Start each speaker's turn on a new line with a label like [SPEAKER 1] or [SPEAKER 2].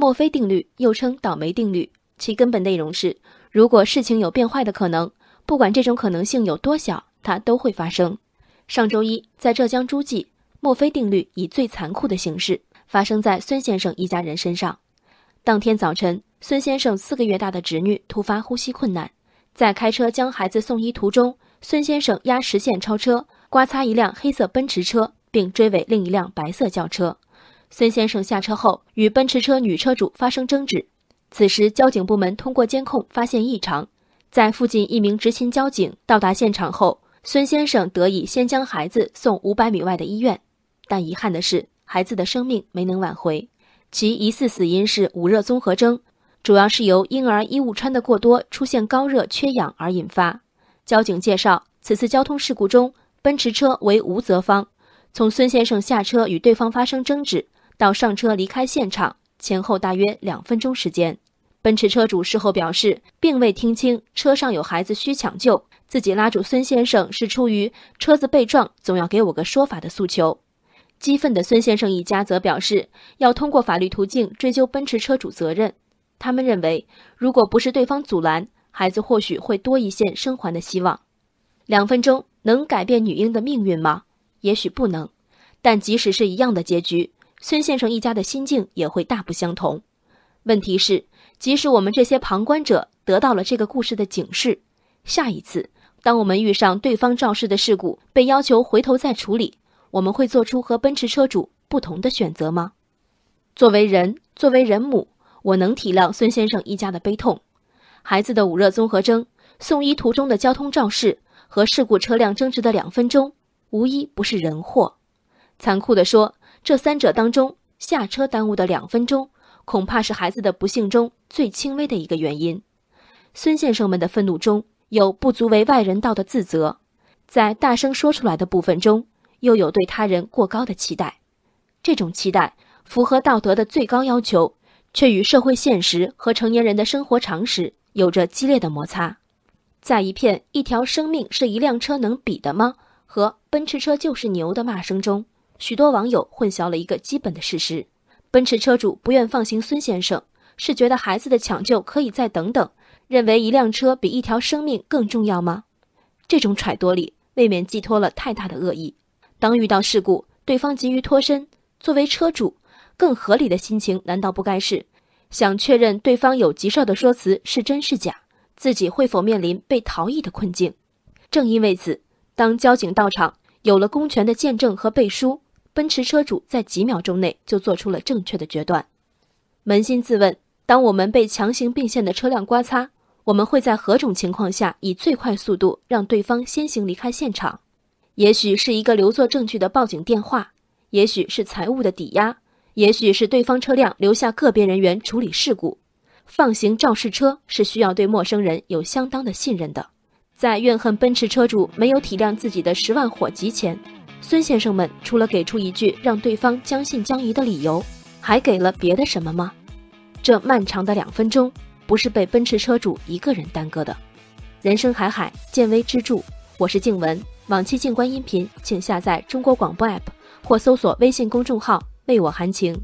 [SPEAKER 1] 墨菲定律又称倒霉定律，其根本内容是：如果事情有变坏的可能，不管这种可能性有多小，它都会发生。上周一，在浙江诸暨，墨菲定律以最残酷的形式发生在孙先生一家人身上。当天早晨，孙先生四个月大的侄女突发呼吸困难，在开车将孩子送医途中，孙先生压实线超车，刮擦一辆黑色奔驰车，并追尾另一辆白色轿车。孙先生下车后与奔驰车女车主发生争执，此时交警部门通过监控发现异常，在附近一名执勤交警到达现场后，孙先生得以先将孩子送五百米外的医院，但遗憾的是，孩子的生命没能挽回。其疑似死因是捂热综合征，主要是由婴儿衣物穿得过多，出现高热缺氧而引发。交警介绍，此次交通事故中，奔驰车为无责方。从孙先生下车与对方发生争执到上车离开现场，前后大约两分钟时间。奔驰车主事后表示，并未听清车上有孩子需抢救，自己拉住孙先生是出于车子被撞，总要给我个说法的诉求。激愤的孙先生一家则表示，要通过法律途径追究奔驰车主责任。他们认为，如果不是对方阻拦，孩子或许会多一线生还的希望。两分钟能改变女婴的命运吗？也许不能。但即使是一样的结局，孙先生一家的心境也会大不相同。问题是，即使我们这些旁观者得到了这个故事的警示，下一次当我们遇上对方肇事的事故，被要求回头再处理。我们会做出和奔驰车主不同的选择吗？作为人，作为人母，我能体谅孙先生一家的悲痛。孩子的捂热综合征、送医途中的交通肇事和事故车辆争执的两分钟，无一不是人祸。残酷地说，这三者当中，下车耽误的两分钟，恐怕是孩子的不幸中最轻微的一个原因。孙先生们的愤怒中有不足为外人道的自责，在大声说出来的部分中。又有对他人过高的期待，这种期待符合道德的最高要求，却与社会现实和成年人的生活常识有着激烈的摩擦。在一片“一条生命是一辆车能比的吗”和“奔驰车就是牛”的骂声中，许多网友混淆了一个基本的事实：奔驰车主不愿放行孙先生，是觉得孩子的抢救可以再等等，认为一辆车比一条生命更重要吗？这种揣度里未免寄托了太大的恶意。当遇到事故，对方急于脱身，作为车主，更合理的心情难道不该是想确认对方有急事的说辞是真是假，自己会否面临被逃逸的困境？正因为此，当交警到场，有了公权的见证和背书，奔驰车主在几秒钟内就做出了正确的决断。扪心自问，当我们被强行并线的车辆刮擦，我们会在何种情况下以最快速度让对方先行离开现场？也许是一个留作证据的报警电话，也许是财物的抵押，也许是对方车辆留下个别人员处理事故。放行肇事车是需要对陌生人有相当的信任的。在怨恨奔驰车主没有体谅自己的十万火急前，孙先生们除了给出一句让对方将信将疑的理由，还给了别的什么吗？这漫长的两分钟不是被奔驰车主一个人耽搁的。人生海海，见微知著。我是静文。往期静观音频，请下载中国广播 APP 或搜索微信公众号“为我含情”。